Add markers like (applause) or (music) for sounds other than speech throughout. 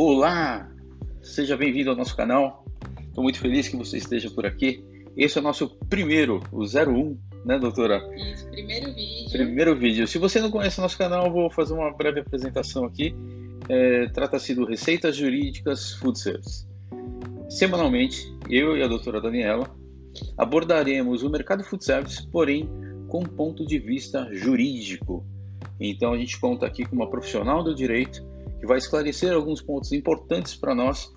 Olá, seja bem-vindo ao nosso canal. Estou muito feliz que você esteja por aqui. Esse é o nosso primeiro, o 01, né, doutora? Isso, primeiro vídeo. Primeiro vídeo. Se você não conhece o nosso canal, vou fazer uma breve apresentação aqui. É, Trata-se do Receitas Jurídicas Food Service. Semanalmente, eu e a doutora Daniela abordaremos o mercado food service, porém com um ponto de vista jurídico. Então a gente conta aqui com uma profissional do direito que vai esclarecer alguns pontos importantes para nós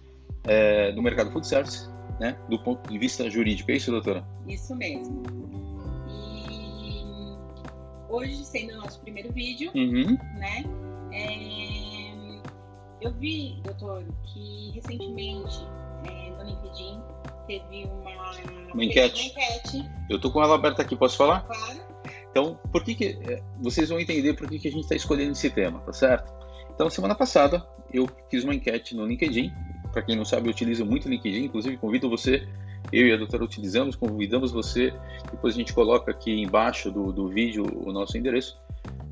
é, do mercado food service, né, do ponto de vista jurídico. É isso, doutora? Isso mesmo. E hoje, sendo o nosso primeiro vídeo, Uhum. né? é, eu vi, doutor, que recentemente é, no LinkedIn teve uma, Uma enquete. uma enquete, Eu tô com ela aberta aqui, posso falar? claro. Então, por que, que é, vocês vão entender por que, que a gente está escolhendo esse tema, tá certo? Então, semana passada eu fiz uma enquete no LinkedIn. Para quem não sabe, eu utilizo muito o LinkedIn. Inclusive, convido você, eu e a doutora utilizamos, convidamos você. Depois a gente coloca aqui embaixo do, do vídeo o nosso endereço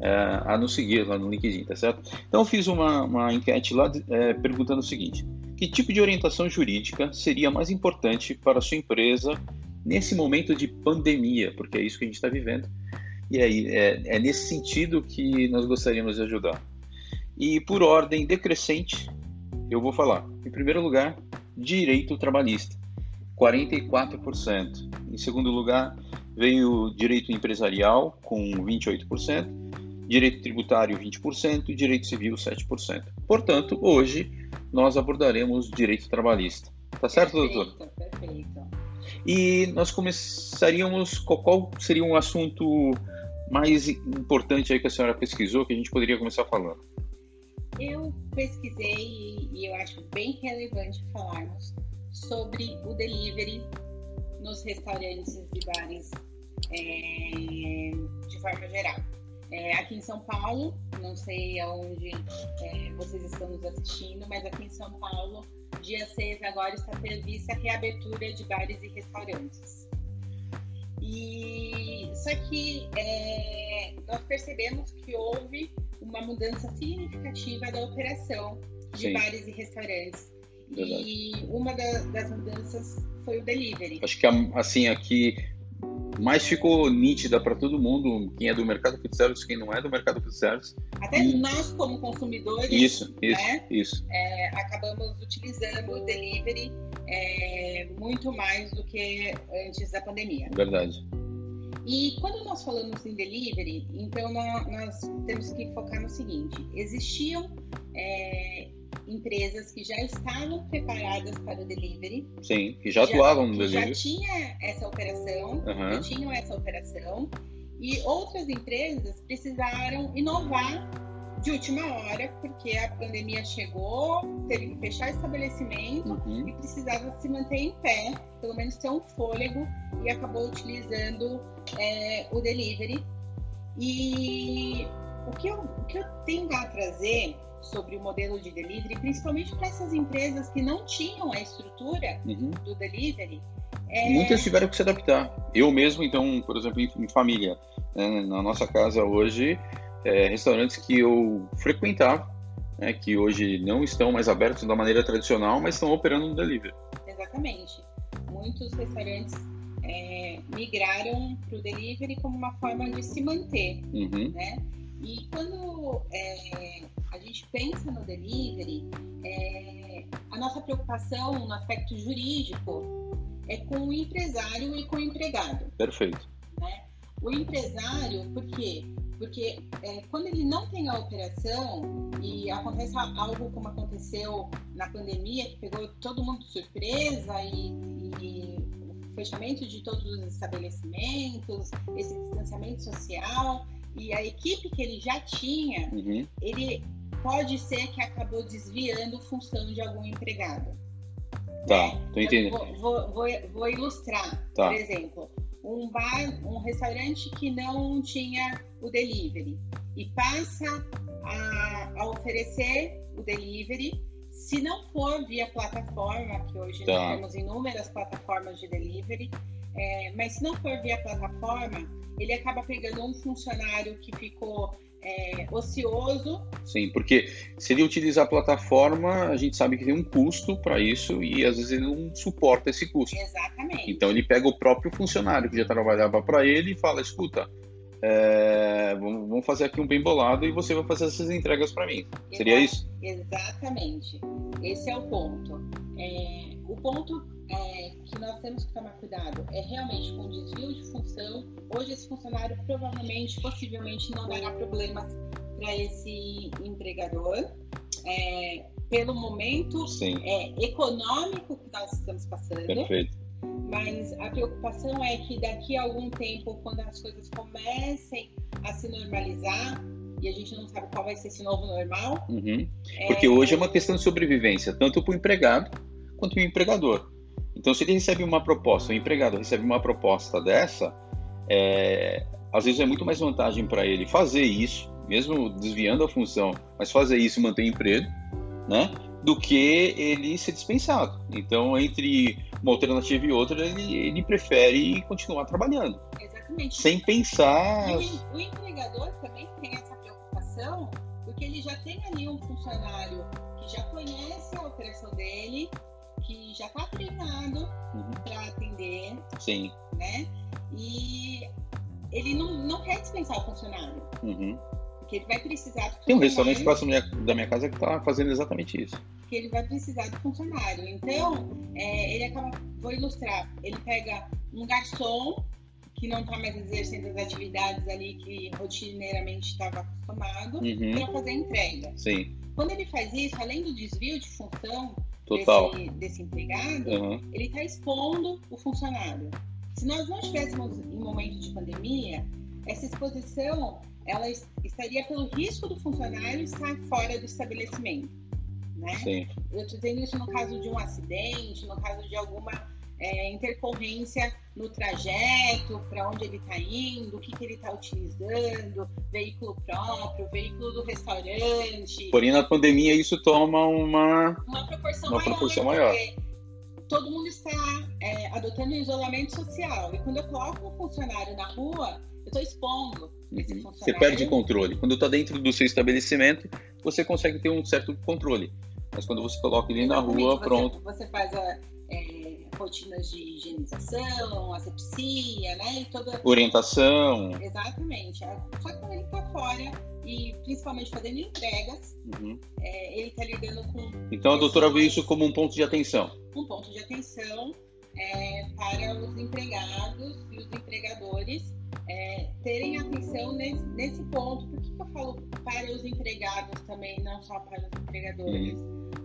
é, a nos seguir lá no LinkedIn, tá certo? Então, eu fiz uma, uma enquete lá é, perguntando o seguinte: que tipo de orientação jurídica seria mais importante para a sua empresa nesse momento de pandemia? Porque é isso que a gente está vivendo. E aí, é, é nesse sentido que nós gostaríamos de ajudar. E por ordem decrescente, eu vou falar. Em primeiro lugar, direito trabalhista, 44%. Em segundo lugar, veio direito empresarial, com 28%, direito tributário, 20%, e direito civil, 7%. Portanto, hoje nós abordaremos direito trabalhista. Tá certo, doutor? Perfeito, perfeito. E nós começaríamos. Qual, qual seria um assunto mais importante aí que a senhora pesquisou que a gente poderia começar falando? Eu pesquisei e, e eu acho bem relevante falarmos sobre o delivery nos restaurantes e bares é, de forma geral. É, aqui em São Paulo, não sei aonde é, vocês estão nos assistindo, mas aqui em São Paulo, dia 6 agora está prevista a reabertura de bares e restaurantes. E só que é, nós percebemos que houve uma mudança significativa da operação de Sim. bares e restaurantes. Verdade. E uma da- das mudanças foi o delivery. Acho que assim aqui mais ficou nítida para todo mundo, quem é do mercado food service, quem não é do mercado food service. Até Hum. nós, como consumidores, Isso, isso, né? isso. é, acabamos utilizando o delivery é, muito mais do que antes da pandemia. Verdade. E quando nós falamos em delivery, então nó- nós, temos que focar no seguinte: existiam é, empresas que já estavam preparadas para o delivery, Sim, que já atuavam no que já delivery. tinha essa operação, Aham. já tinham essa operação, e outras empresas precisaram inovar de última hora, porque a pandemia chegou, teve que fechar estabelecimento Uhum. e precisava se manter em pé, pelo menos ter um fôlego, e acabou utilizando é, o delivery. E o que, eu, o que eu tenho a trazer sobre o modelo de delivery, principalmente para essas empresas que não tinham a estrutura Uhum. do delivery, é, Muitas tiveram que se adaptar. Eu mesmo, então, por exemplo, em em família, né, na nossa casa hoje, é, restaurantes que eu frequentava, né, que hoje não estão mais abertos da maneira tradicional, mas estão operando no delivery. Exatamente. Muitos restaurantes é, migraram para o delivery como uma forma de se manter, Uhum. né? E quando é, a gente pensa no delivery, é, a nossa preocupação no aspecto jurídico é com o empresário e com o empregado. Perfeito. né? O empresário, por quê? Porque é, quando ele não tem a operação e acontece algo como aconteceu na pandemia, que pegou todo mundo de surpresa e, e o fechamento de todos os estabelecimentos, esse distanciamento social e a equipe que ele já tinha, Uhum. ele pode ser que acabou desviando função de algum empregado. Tá, né? tô entendendo. Vou, vou- vou- vou ilustrar, Tá. por exemplo, um bar, um restaurante que não tinha o delivery e passa a, a oferecer o delivery. Se não for via plataforma, que hoje Tá. nós temos inúmeras plataformas de delivery, é, mas se não for via plataforma, ele acaba pegando um funcionário que ficou é, ocioso. Sim, porque se ele utilizar a plataforma, a gente sabe que tem um custo para isso e às vezes ele não suporta esse custo. Exatamente. Então ele pega o próprio funcionário que já trabalhava para ele e fala: escuta, é, vamos fazer aqui um bem bolado e você vai fazer essas entregas para mim. Exato, Seria isso? Exatamente. Esse é o ponto. É, o ponto é, que nós temos que tomar cuidado é realmente com desvio de função. Hoje esse funcionário provavelmente, possivelmente, não dará problemas para esse empregador. É, pelo momento é, econômico que nós estamos passando. Perfeito. Mas a preocupação é que daqui a algum tempo, quando as coisas comecem a se normalizar, e a gente não sabe qual vai ser esse novo normal. Uhum. Porque é... hoje é uma questão de sobrevivência, tanto para o empregado quanto para o empregador. Então, se ele recebe uma proposta, o empregado recebe uma proposta dessa, é, às vezes é muito mais vantagem para ele fazer isso, mesmo desviando a função, mas fazer isso e manter emprego, né? Do que ele ser dispensado. Então, entre uma alternativa e outra, ele, ele prefere continuar trabalhando. Exatamente. Sem pensar. O empregador também tem essa preocupação, porque ele já tem ali um funcionário que já conhece a operação dele, que já está treinado uhum. para atender. Sim. Né? E ele não, não quer dispensar o funcionário. Uhum. Porque ele vai precisar Tem um restaurante próximo da minha casa que está fazendo exatamente isso. Que ele vai precisar do funcionário. Então, é, ele acaba. Vou ilustrar. Ele pega um garçom que não está mais exercendo as atividades ali que rotineiramente estava acostumado uhum. para fazer a entrega. Sim. Quando ele faz isso, além do desvio de função, Total. Desse, desse empregado, uhum. ele está expondo o funcionário. Se nós não estivéssemos em momento de pandemia, essa exposição ela estaria pelo risco do funcionário estar fora do estabelecimento. Né? Sim. Eu estou dizendo isso no caso de um acidente, no caso de alguma é, intercorrência no trajeto, para onde ele está indo, o que, que ele está utilizando, veículo próprio, veículo do restaurante. Porém, na pandemia, isso toma uma, uma proporção uma maior. Proporção maior. Todo mundo está é, adotando isolamento social. E quando eu coloco um funcionário na rua, eu estou expondo uhum. esse funcionário. Você perde o controle. Quando está dentro do seu estabelecimento, você consegue ter um certo controle. Mas quando você coloca ele na rua, você, pronto. Você faz a, rotinas de higienização, asepsia, né? E toda... Orientação. Exatamente. Só que quando ele está fora e principalmente fazendo entregas, uhum. é, ele está lidando com. Então a doutora vê isso como um ponto de atenção. Um ponto de atenção é, para os empregados e os empregadores é, terem atenção nesse, nesse ponto. Por que, eu falo para os empregados também, não só para os empregadores?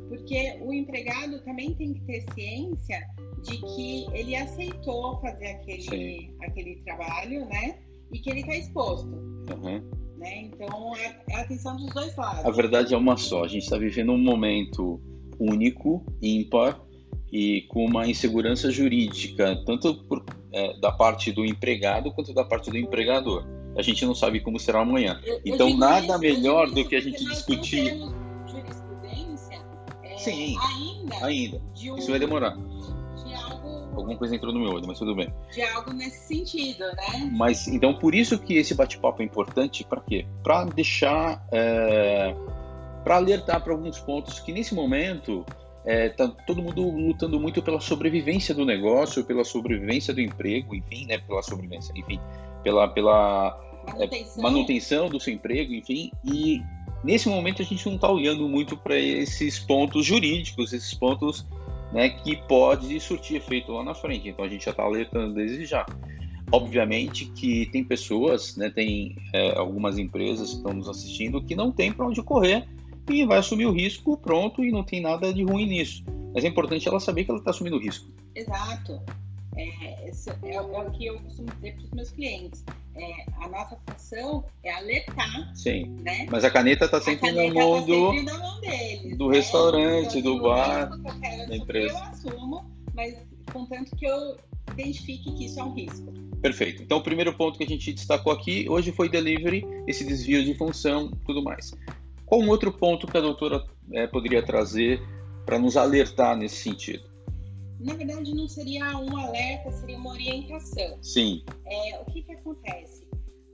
Porque o empregado também tem que ter ciência de que ele aceitou fazer aquele, aquele trabalho, né? E que ele está exposto. Uhum. Né? Então, é, é a atenção dos dois lados. A verdade é uma só. A gente está vivendo um momento único, ímpar, e com uma insegurança jurídica, tanto por, é, da parte do empregado quanto da parte do empregador. A gente não sabe como será amanhã. Eu, então, eu nada isso, melhor do que a gente discutir. Jurisprudência, é, Sim, ainda. ainda. Um, isso vai demorar. De algo, Alguma coisa entrou no meu olho, mas tudo bem. De algo nesse sentido, né? Mas então, por isso que esse bate-papo é importante, para quê? Para deixar. É, para alertar para alguns pontos que nesse momento é, tá todo mundo lutando muito pela sobrevivência do negócio, pela sobrevivência do emprego, enfim, né, pela sobrevivência, enfim, pela, pela manutenção. É, manutenção do seu emprego, enfim, e nesse momento a gente não está olhando muito para esses pontos jurídicos, esses pontos né, que pode surtir efeito lá na frente. Então a gente já está alertando desde já. Obviamente que tem pessoas, né, tem é, algumas empresas que estão nos assistindo que não tem para onde correr e vai assumir o risco, pronto, e não tem nada de ruim nisso. Mas é importante ela saber que ela está assumindo o risco. Exato. É, é, é, o que eu costumo dizer para os meus clientes. É, a nossa função é alertar. Sim. Né? Mas a caneta está sempre, caneta na mão, tá do, sempre na mão deles. Do né? restaurante, então, do bar, da empresa. Eu assumo, mas contanto que eu identifique que isso é um risco. Perfeito. Então, o primeiro ponto que a gente destacou aqui hoje foi delivery, esse desvio de função, tudo mais. Qual um outro ponto que a doutora é, poderia trazer para nos alertar nesse sentido? Na verdade, não seria um alerta, seria uma orientação. Sim. É, o que, que acontece?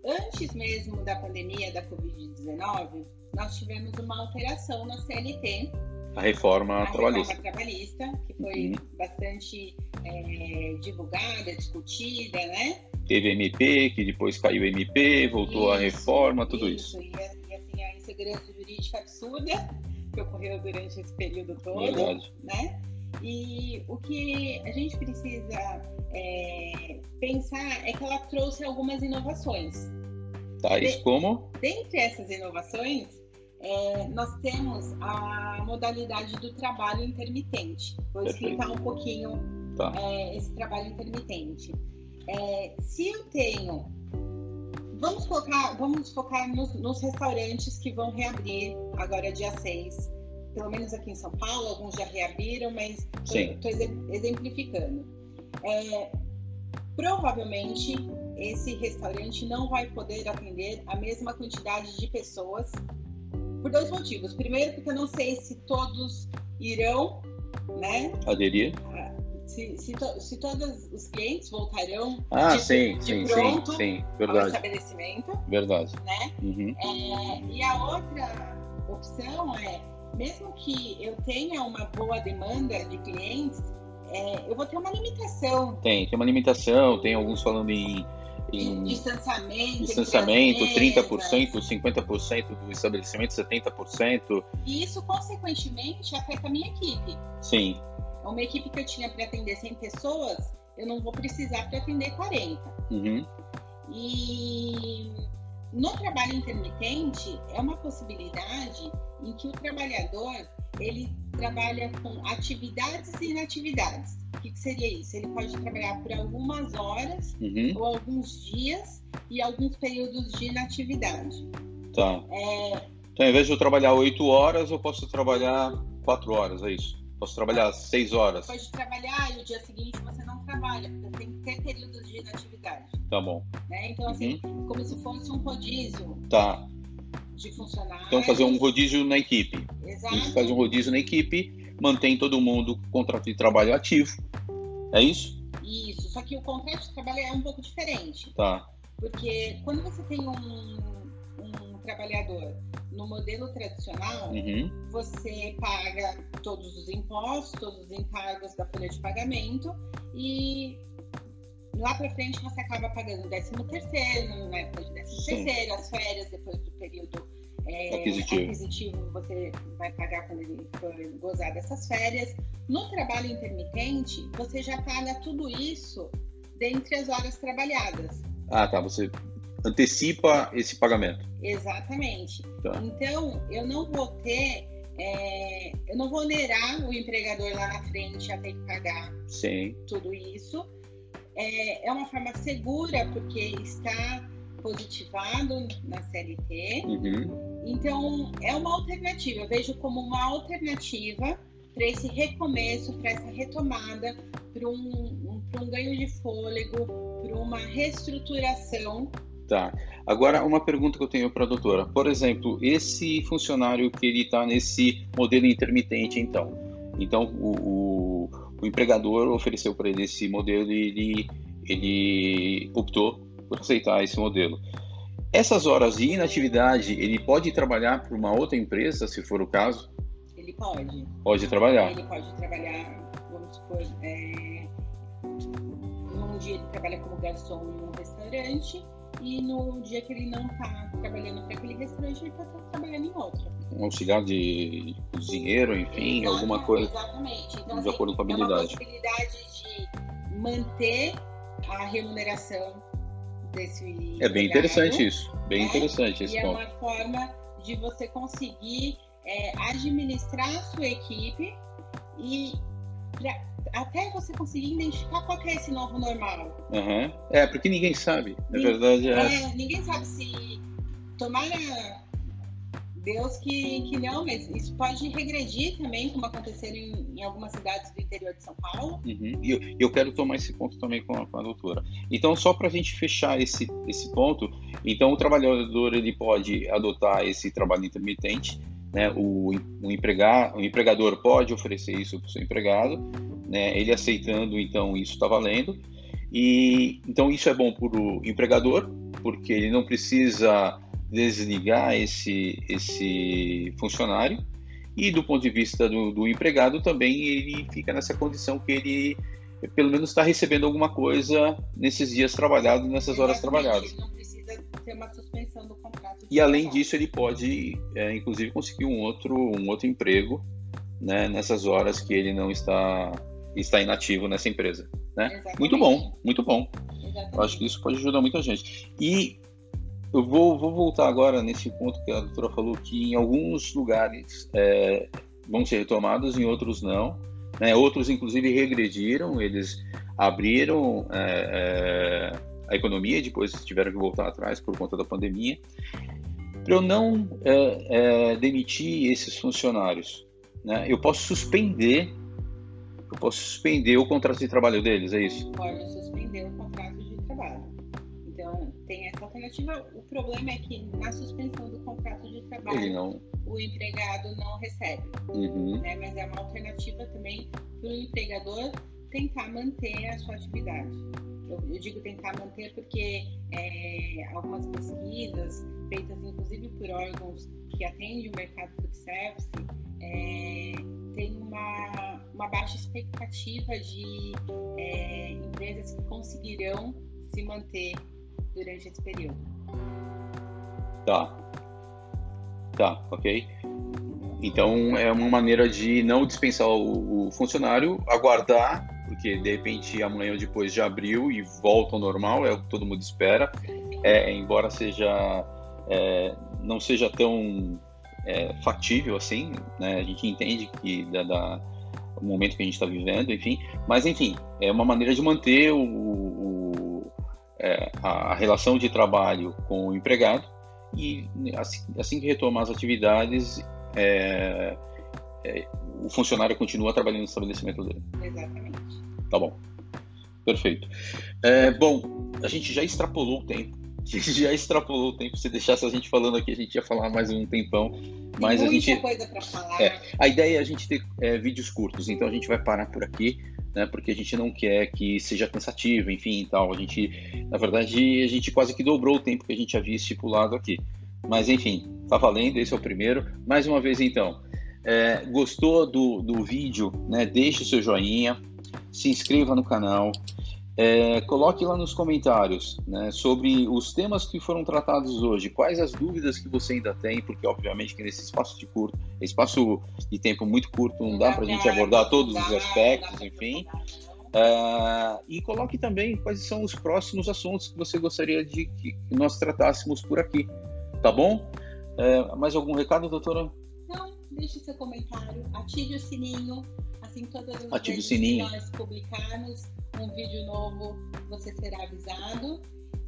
antes mesmo da pandemia da Covid-19, nós tivemos uma alteração na CLT. A reforma a trabalhista. Reforma trabalhista, que foi uhum. bastante é, divulgada, discutida, né? Teve MP, que depois caiu MP, voltou isso, a reforma, tudo isso. isso. E, insegurança jurídica absurda que ocorreu durante esse período todo, Verdade. né? E o que a gente precisa é, pensar é que ela trouxe algumas inovações. Tais De, como? Dentre essas inovações, é, nós temos a modalidade do trabalho intermitente. Vou Perfeito. explicar um pouquinho tá. é, esse trabalho intermitente. É, se eu tenho. Vamos focar, vamos focar nos, nos, restaurantes que vão reabrir agora dia 6. Pelo menos aqui em São Paulo, alguns já reabriram, mas estou exemplificando. É, provavelmente esse restaurante não vai poder atender a mesma quantidade de pessoas por dois motivos. Primeiro, porque eu não sei se todos irão, né? Aderir. Se, se, to, se todos os clientes voltarão ah, de, sim, de sim, pronto sim, sim, verdade. ao estabelecimento. Verdade. Né? Uhum. É, e a outra opção é, mesmo que eu tenha uma boa demanda de clientes, é, eu vou ter uma limitação. Tem, tem uma limitação, tem alguns falando em em distanciamento, distanciamento 30%, 50% do estabelecimento, 70%. E isso, consequentemente, afeta a minha equipe. Sim. Uma equipe que eu tinha para atender 100 pessoas, eu não vou precisar para atender 40. Uhum. E no trabalho intermitente, é uma possibilidade em que o trabalhador ele trabalha com atividades e inatividades. O que, que seria isso? Ele pode trabalhar por algumas horas uhum. ou alguns dias e alguns períodos de inatividade. Tá. É... Então, ao invés de eu trabalhar oito horas, eu posso trabalhar quatro horas, é isso? Posso trabalhar seis horas? Pode trabalhar e o dia seguinte você não trabalha, porque tem que ter períodos de inatividade. Tá bom. Né? Então, assim, uhum. como se fosse um rodízio. Tá de funcionários. Então, fazer um rodízio na equipe. Exato. A gente faz um rodízio na equipe, mantém todo mundo com contrato de trabalho ativo. É isso? Isso. Só que o contrato de trabalho é um pouco diferente. Tá. Porque quando você tem um, um trabalhador no modelo tradicional, uhum. você paga todos os impostos, todos os encargos da folha de pagamento e lá para frente você acaba pagando o 13 terceiro, na época de 13 terceiro, as férias depois do período é, aquisitivo. aquisitivo. você vai pagar quando ele for gozar dessas férias. No trabalho intermitente, você já paga tudo isso dentre as horas trabalhadas. Ah, tá. Você antecipa esse pagamento. Exatamente. Tá. Então, eu não vou ter é, eu não vou onerar o empregador lá na frente a ter que pagar Sim. tudo isso é, é uma forma segura porque está positivado na CLT. Uhum. Então, é uma alternativa. Eu vejo como uma alternativa para esse recomeço, para essa retomada, para um, um, um ganho de fôlego, para uma reestruturação. Tá. Agora, uma pergunta que eu tenho para a doutora. Por exemplo, esse funcionário que ele está nesse modelo intermitente, então. Então, o, o o empregador ofereceu para ele esse modelo e ele, ele optou por aceitar esse modelo. Essas horas de inatividade, ele pode trabalhar para uma outra empresa, se for o caso? Ele pode. Pode trabalhar. Ele pode trabalhar, vamos supor, é, num dia ele trabalha como garçom em um restaurante e no dia que ele não está trabalhando para aquele restaurante, ele está trabalhando em outro. Um auxiliar de cozinheiro, enfim, alguma coisa. Exatamente. Então, de assim, acordo com a habilidade. É possibilidade de manter a remuneração desse. É bem interessante isso. Bem né? interessante esse e ponto. é uma forma de você conseguir é, administrar a sua equipe e até você conseguir identificar qual é esse novo normal. Uhum. É, porque ninguém sabe. Na verdade, é... é. Ninguém sabe se. Tomara Deus que, que não, mas isso pode regredir também, como aconteceu em, em algumas cidades do interior de São Paulo. Uhum. E eu, eu, quero tomar esse ponto também com a, com a doutora. Então, só para a gente fechar esse, esse ponto, então o trabalhador ele pode adotar esse trabalho intermitente, né? O, o, empregar, o empregador pode oferecer isso para o seu empregado, né? Ele aceitando, então isso está valendo. E então isso é bom para o empregador, porque ele não precisa desligar esse, esse funcionário. E do ponto de vista do, do empregado também ele fica nessa condição que ele pelo menos está recebendo alguma coisa nesses dias trabalhados, nessas horas trabalhadas. Ter uma suspensão do contrato. E além disso, ele pode, é, inclusive, conseguir um outro, um outro emprego né, nessas horas que ele não está, está inativo nessa empresa. Né? Muito bom, muito bom. Exatamente. Eu acho que isso pode ajudar muita gente. E eu vou, vou voltar agora nesse ponto que a doutora falou, que em alguns lugares é, vão ser retomados, em outros não. Né? Outros, inclusive, regrediram, eles abriram é, é, a economia depois tiveram que voltar atrás por conta da pandemia. Para eu não é, é, demitir esses funcionários, né? eu posso suspender eu posso suspender o contrato de trabalho deles, é isso? Pode suspender o contrato de trabalho. Então, tem essa alternativa. O problema é que na suspensão do contrato de trabalho, não... o empregado não recebe. Uhum. Né? Mas é uma alternativa também para o empregador tentar manter a sua atividade. Eu, digo tentar manter porque é, algumas pesquisas, feitas inclusive por órgãos que atendem o mercado food service, é, tem uma, uma baixa expectativa de é, empresas que conseguirão se manter durante esse período. Tá. Tá, ok. Então é uma maneira de não dispensar o, o, funcionário, aguardar, porque de repente amanhã ou depois já abriu e volta ao normal, é o que todo mundo espera. É, embora seja é, não seja tão é, factível assim, né? A gente entende que da, da o momento que a gente está vivendo, enfim, mas enfim é uma maneira de manter o, o é, a relação de trabalho com o empregado e assim, assim que retomar as atividades é, é, o funcionário continua trabalhando no estabelecimento dele. Exatamente. Tá bom. Perfeito. É, bom, a gente já extrapolou o tempo (laughs) já extrapolou o tempo. Se deixasse a gente falando aqui, a gente ia falar mais um tempão. Mas Tem a gente. coisa para falar. É, a ideia é a gente ter é, vídeos curtos, então a gente vai parar por aqui, né? Porque a gente não quer que seja cansativo, enfim e tal. A gente, na verdade, a gente quase que dobrou o tempo que a gente havia estipulado aqui. Mas enfim, tá valendo, esse é o primeiro. Mais uma vez então. É, gostou do, do vídeo, né? Deixe o seu joinha, se inscreva no canal, é, coloque lá nos comentários né, sobre os temas que foram tratados hoje, quais as dúvidas que você ainda tem, porque obviamente que nesse espaço de curto, espaço de tempo muito curto, não dá para a gente abordar todos os aspectos, enfim. É, e coloque também quais são os próximos assuntos que você gostaria de que nós tratássemos por aqui, tá bom? É, mais algum recado, doutora? Não, deixe seu comentário, ative o sininho, assim todas as ative vezes que nós publicarmos um vídeo novo, você será avisado.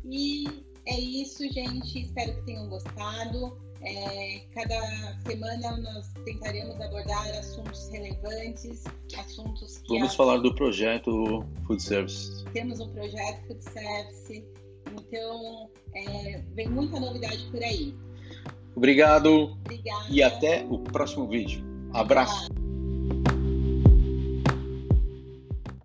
E é isso, gente. Espero que tenham gostado. É, cada semana nós tentaremos abordar assuntos relevantes, assuntos que. Vamos falar do projeto Food Service. Temos um projeto Food Service, então é, vem muita novidade por aí. Obrigado. Obrigada. E até o próximo vídeo. Abraço.